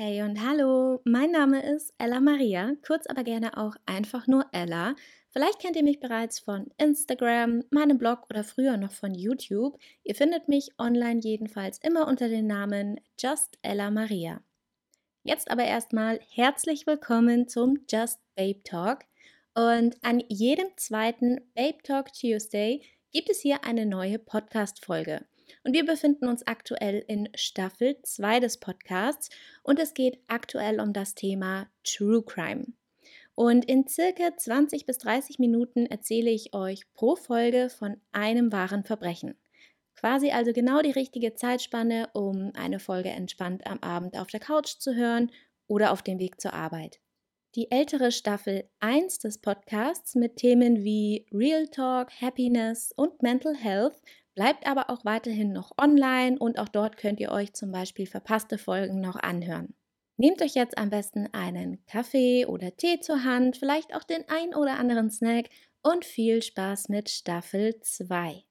Hey und hallo, mein Name ist Ella Maria, kurz aber gerne auch einfach nur Ella. Vielleicht kennt ihr mich bereits von Instagram, meinem Blog oder früher noch von YouTube. Ihr findet mich online jedenfalls immer unter dem Namen Just Ella Maria. Jetzt aber erstmal herzlich willkommen zum Just Babe Talk. Und an jedem zweiten Babe Talk Tuesday gibt es hier eine neue Podcast-Folge. Und wir befinden uns aktuell in Staffel 2 des Podcasts und es geht aktuell um das Thema True Crime. Und in circa 20 bis 30 Minuten erzähle ich euch pro Folge von einem wahren Verbrechen. Quasi also genau die richtige Zeitspanne, um eine Folge entspannt am Abend auf der Couch zu hören oder auf dem Weg zur Arbeit. Die ältere Staffel 1 des Podcasts mit Themen wie Real Talk, Happiness und Mental Health bleibt aber auch weiterhin noch online und auch dort könnt ihr euch zum Beispiel verpasste Folgen noch anhören. Nehmt euch jetzt am besten einen Kaffee oder Tee zur Hand, vielleicht auch den ein oder anderen Snack und viel Spaß mit Staffel 2.